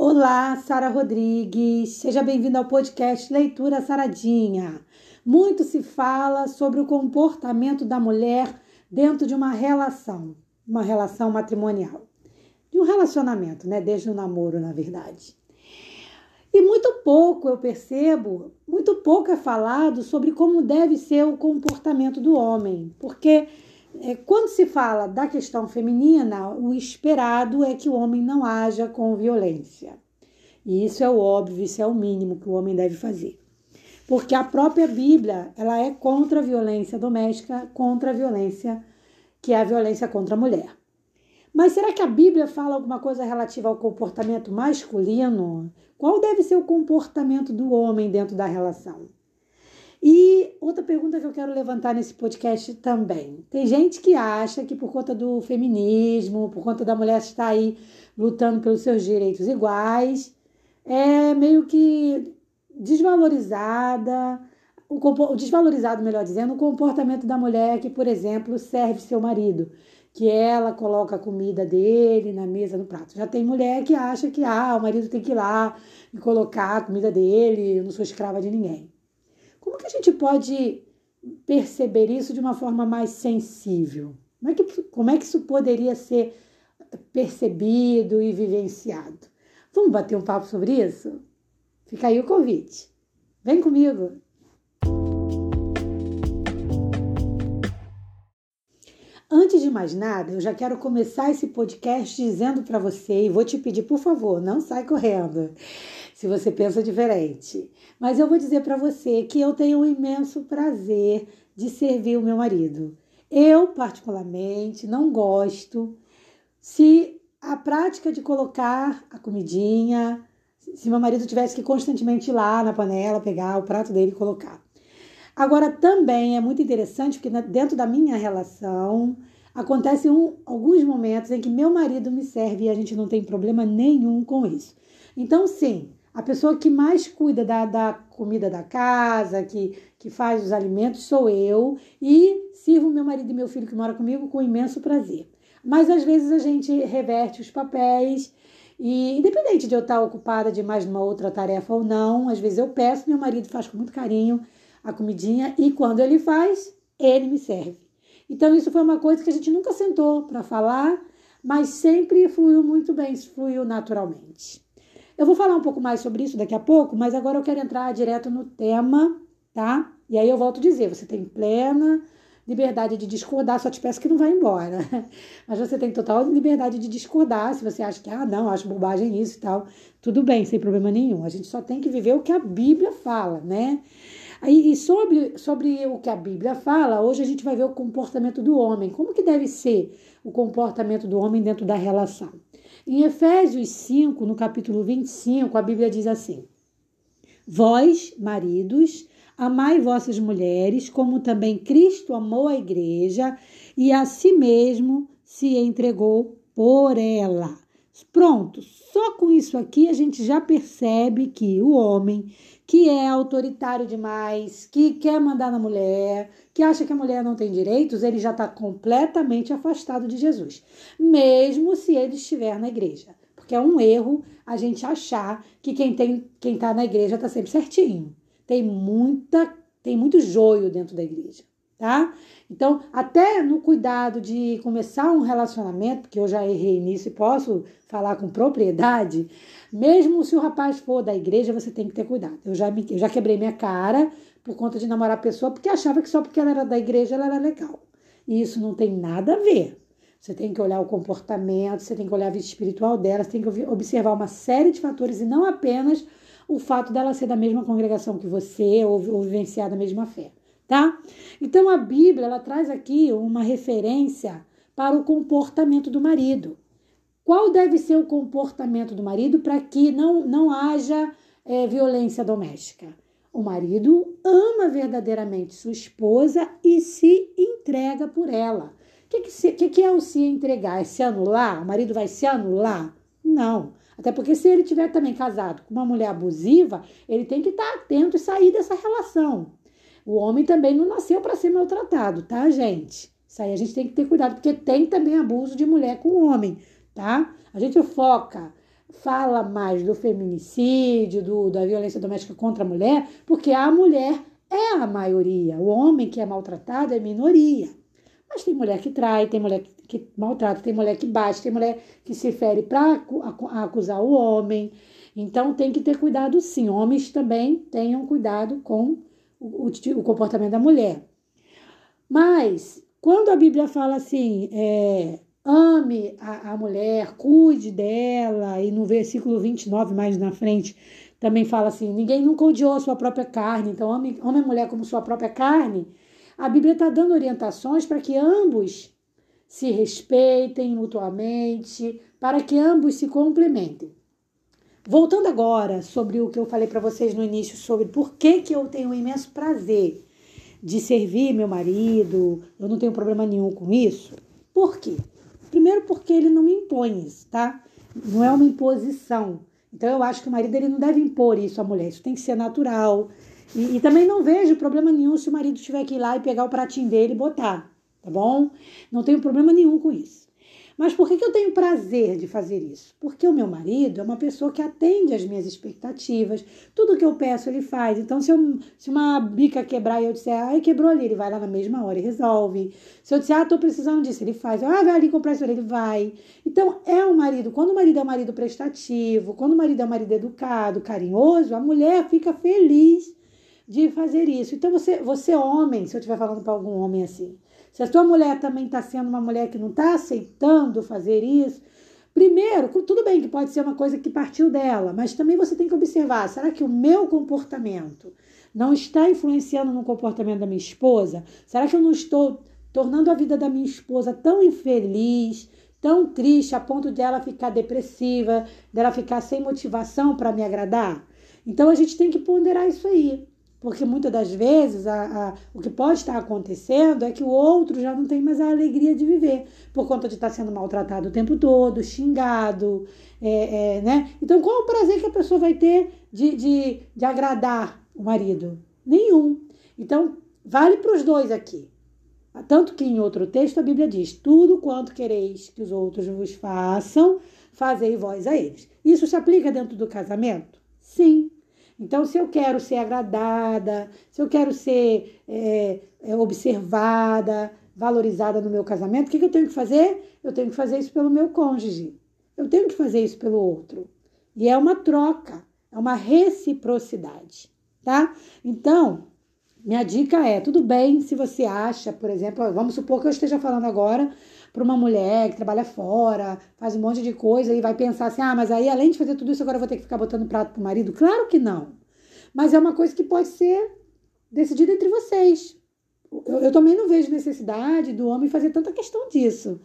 Olá, Sara Rodrigues. Seja bem-vindo ao podcast Leitura Saradinha. Muito se fala sobre o comportamento da mulher dentro de uma relação, uma relação matrimonial, de um relacionamento, né? Desde o namoro, na verdade. E muito pouco eu percebo, muito pouco é falado sobre como deve ser o comportamento do homem, porque quando se fala da questão feminina, o esperado é que o homem não haja com violência. E isso é o óbvio, isso é o mínimo que o homem deve fazer. Porque a própria Bíblia, ela é contra a violência doméstica, contra a violência que é a violência contra a mulher. Mas será que a Bíblia fala alguma coisa relativa ao comportamento masculino? Qual deve ser o comportamento do homem dentro da relação? E outra pergunta que eu quero levantar nesse podcast também. Tem gente que acha que por conta do feminismo, por conta da mulher estar aí lutando pelos seus direitos iguais, é meio que desvalorizada, o, desvalorizado, melhor dizendo, o comportamento da mulher que, por exemplo, serve seu marido, que ela coloca a comida dele na mesa, no prato. Já tem mulher que acha que ah, o marido tem que ir lá e colocar a comida dele, eu não sou escrava de ninguém. Como que a gente pode perceber isso de uma forma mais sensível? Como é que, como é que isso poderia ser percebido e vivenciado? Vamos bater um papo sobre isso? Fica aí o convite. Vem comigo! Antes de mais nada, eu já quero começar esse podcast dizendo para você e vou te pedir, por favor, não sai correndo se você pensa diferente. Mas eu vou dizer para você que eu tenho um imenso prazer de servir o meu marido. Eu, particularmente, não gosto se a prática de colocar a comidinha, se meu marido tivesse que constantemente ir lá na panela, pegar o prato dele e colocar. Agora, também é muito interessante porque dentro da minha relação acontecem um, alguns momentos em que meu marido me serve e a gente não tem problema nenhum com isso. Então, sim, a pessoa que mais cuida da, da comida da casa, que, que faz os alimentos, sou eu e sirvo meu marido e meu filho que mora comigo com imenso prazer. Mas às vezes a gente reverte os papéis e, independente de eu estar ocupada de mais uma outra tarefa ou não, às vezes eu peço, meu marido faz com muito carinho a comidinha e quando ele faz, ele me serve. Então isso foi uma coisa que a gente nunca sentou para falar, mas sempre fluiu muito bem, fluiu naturalmente. Eu vou falar um pouco mais sobre isso daqui a pouco, mas agora eu quero entrar direto no tema, tá? E aí eu volto a dizer, você tem plena liberdade de discordar, só te peço que não vá embora. Mas você tem total liberdade de discordar, se você acha que, ah, não, acho bobagem isso e tal. Tudo bem, sem problema nenhum. A gente só tem que viver o que a Bíblia fala, né? Aí, e sobre, sobre o que a Bíblia fala, hoje a gente vai ver o comportamento do homem. Como que deve ser o comportamento do homem dentro da relação? Em Efésios 5, no capítulo 25, a Bíblia diz assim: Vós, maridos, amai vossas mulheres, como também Cristo amou a igreja e a si mesmo se entregou por ela. Pronto, só com isso aqui a gente já percebe que o homem que é autoritário demais, que quer mandar na mulher, que acha que a mulher não tem direitos, ele já está completamente afastado de Jesus, mesmo se ele estiver na igreja. Porque é um erro a gente achar que quem tem quem está na igreja está sempre certinho. Tem muita tem muito joio dentro da igreja, tá? Então, até no cuidado de começar um relacionamento, porque eu já errei nisso e posso falar com propriedade, mesmo se o rapaz for da igreja, você tem que ter cuidado. Eu já, me, eu já quebrei minha cara por conta de namorar a pessoa porque achava que só porque ela era da igreja ela era legal. E isso não tem nada a ver. Você tem que olhar o comportamento, você tem que olhar a vida espiritual dela, você tem que observar uma série de fatores e não apenas o fato dela ser da mesma congregação que você ou, ou vivenciar da mesma fé, tá? Então a Bíblia ela traz aqui uma referência para o comportamento do marido. Qual deve ser o comportamento do marido para que não, não haja é, violência doméstica? O marido ama verdadeiramente sua esposa e se entrega por ela. O que, que, que, que é o se entregar? É se anular? O marido vai se anular? Não. Até porque se ele tiver também casado com uma mulher abusiva, ele tem que estar atento e sair dessa relação. O homem também não nasceu para ser maltratado, tá, gente? Isso aí a gente tem que ter cuidado, porque tem também abuso de mulher com homem tá? A gente foca fala mais do feminicídio, do, da violência doméstica contra a mulher, porque a mulher é a maioria. O homem que é maltratado é minoria. Mas tem mulher que trai, tem mulher que maltrata, tem mulher que bate, tem mulher que se fere para acusar o homem. Então tem que ter cuidado sim. Homens também tenham cuidado com o, o, comportamento da mulher. Mas quando a Bíblia fala assim, é, ame a, a mulher, cuide dela, e no versículo 29, mais na frente, também fala assim: ninguém nunca odiou a sua própria carne, então ame, ame a mulher como sua própria carne. A Bíblia está dando orientações para que ambos se respeitem mutuamente, para que ambos se complementem. Voltando agora sobre o que eu falei para vocês no início sobre por que, que eu tenho um imenso prazer de servir meu marido, eu não tenho problema nenhum com isso. Por quê? Primeiro porque ele não me impõe isso, tá? Não é uma imposição. Então eu acho que o marido ele não deve impor isso à mulher, isso tem que ser natural. E, e também não vejo problema nenhum se o marido tiver que ir lá e pegar o pratinho dele e botar, tá bom? Não tenho problema nenhum com isso. Mas por que, eu tenho prazer de fazer isso? Porque o meu marido é uma pessoa que atende às minhas expectativas. Tudo que eu peço, ele faz. Então, se, eu, se uma bica quebrar e eu disser, ai, quebrou ali, ele vai lá na mesma hora e resolve. Se eu disser, ah, tô precisando disso, ele faz. Ah, vai ali comprar isso, ele vai. Então, é o marido. Quando o marido é um marido prestativo, quando o marido é um marido educado, carinhoso, a mulher fica feliz de fazer isso. Então, você, você homem, se eu estiver falando para algum homem assim, se a sua mulher também está sendo uma mulher que não está aceitando fazer isso, primeiro, tudo bem que pode ser uma coisa que partiu dela, mas também você tem que observar: será que o meu comportamento não está influenciando no comportamento da minha esposa? Será que eu não estou tornando a vida da minha esposa tão infeliz, tão triste, a ponto de ela ficar depressiva, dela ficar sem motivação para me agradar? Então a gente tem que ponderar isso aí. Porque muitas das vezes a, a, o que pode estar acontecendo é que o outro já não tem mais a alegria de viver, por conta de estar sendo maltratado o tempo todo, xingado, é, é, né? Então, qual o prazer que a pessoa vai ter de, de, de agradar o marido? Nenhum. Então, vale para os dois aqui. Tanto que em outro texto a Bíblia diz: Tudo quanto quereis que os outros vos façam, fazei vós a eles. Isso se aplica dentro do casamento? Sim. Então, se eu quero ser agradada, se eu quero ser é, é, observada, valorizada no meu casamento, o que, que eu tenho que fazer? Eu tenho que fazer isso pelo meu cônjuge. Eu tenho que fazer isso pelo outro. E é uma troca, é uma reciprocidade, tá? Então, minha dica é: tudo bem se você acha, por exemplo, vamos supor que eu esteja falando agora para uma mulher que trabalha fora, faz um monte de coisa e vai pensar assim: ah, mas aí além de fazer tudo isso, agora eu vou ter que ficar botando prato pro marido? Claro que não. Mas é uma coisa que pode ser decidida entre vocês. Eu, eu também não vejo necessidade do homem fazer tanta questão disso,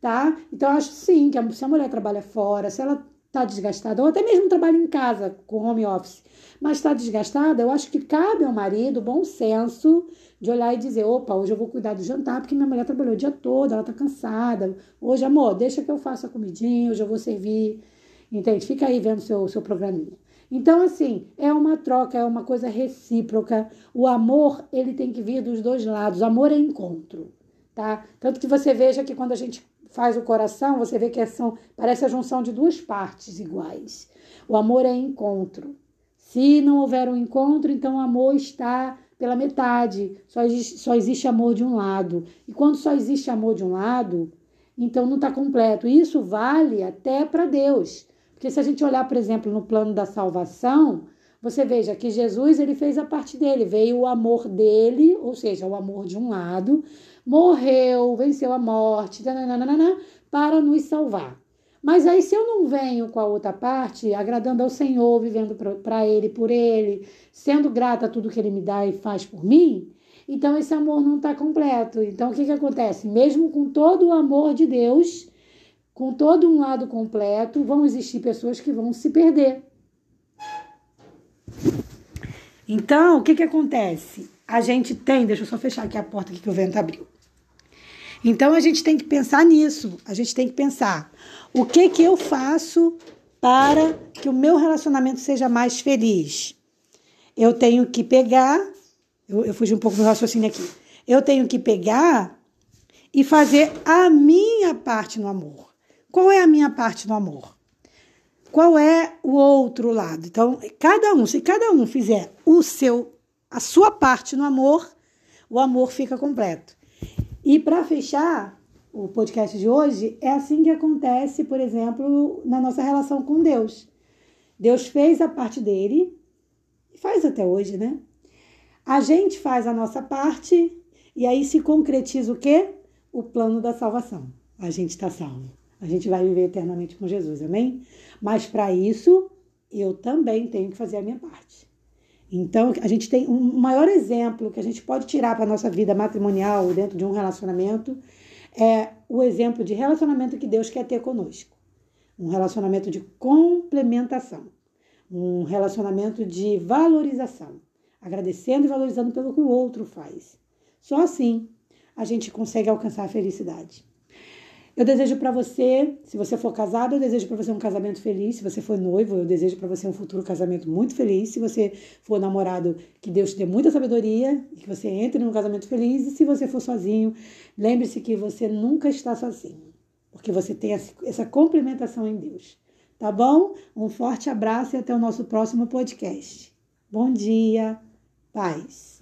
tá? Então eu acho sim que se a mulher trabalha fora, se ela está desgastada, ou até mesmo trabalha em casa com home office, mas está desgastada, eu acho que cabe ao marido bom senso de olhar e dizer: opa, hoje eu vou cuidar do jantar porque minha mulher trabalhou o dia todo, ela está cansada. Hoje, amor, deixa que eu faça a comidinha, hoje eu vou servir. Entende? Fica aí vendo seu, seu programinha. Então, assim, é uma troca, é uma coisa recíproca. O amor, ele tem que vir dos dois lados. Amor é encontro, tá? Tanto que você veja que quando a gente faz o coração, você vê que são, parece a junção de duas partes iguais. O amor é encontro. Se não houver um encontro, então o amor está pela metade. Só existe, só existe amor de um lado. E quando só existe amor de um lado, então não está completo. Isso vale até para Deus. Porque se a gente olhar, por exemplo, no plano da salvação, você veja que Jesus ele fez a parte dele, veio o amor dele, ou seja, o amor de um lado, morreu, venceu a morte, nananana, para nos salvar. Mas aí, se eu não venho com a outra parte, agradando ao Senhor, vivendo para Ele, por Ele, sendo grata a tudo que Ele me dá e faz por mim, então esse amor não está completo. Então, o que, que acontece? Mesmo com todo o amor de Deus, com todo um lado completo, vão existir pessoas que vão se perder. Então, o que, que acontece? A gente tem, deixa eu só fechar aqui a porta que o vento abriu. Então a gente tem que pensar nisso. A gente tem que pensar o que que eu faço para que o meu relacionamento seja mais feliz. Eu tenho que pegar, eu, eu fugi um pouco do raciocínio aqui. Eu tenho que pegar e fazer a minha parte no amor. Qual é a minha parte no amor? qual é o outro lado. Então, cada um, se cada um fizer o seu a sua parte no amor, o amor fica completo. E para fechar o podcast de hoje, é assim que acontece, por exemplo, na nossa relação com Deus. Deus fez a parte dele e faz até hoje, né? A gente faz a nossa parte e aí se concretiza o quê? O plano da salvação. A gente está salvo. A gente vai viver eternamente com Jesus, amém? Mas para isso, eu também tenho que fazer a minha parte. Então, a gente tem um maior exemplo que a gente pode tirar para a nossa vida matrimonial, dentro de um relacionamento, é o exemplo de relacionamento que Deus quer ter conosco. Um relacionamento de complementação, um relacionamento de valorização, agradecendo e valorizando pelo que o outro faz. Só assim a gente consegue alcançar a felicidade. Eu desejo para você, se você for casado, eu desejo para você um casamento feliz. Se você for noivo, eu desejo para você um futuro casamento muito feliz. Se você for namorado, que Deus te dê muita sabedoria e que você entre num casamento feliz. E se você for sozinho, lembre-se que você nunca está sozinho, porque você tem essa complementação em Deus. Tá bom? Um forte abraço e até o nosso próximo podcast. Bom dia, paz.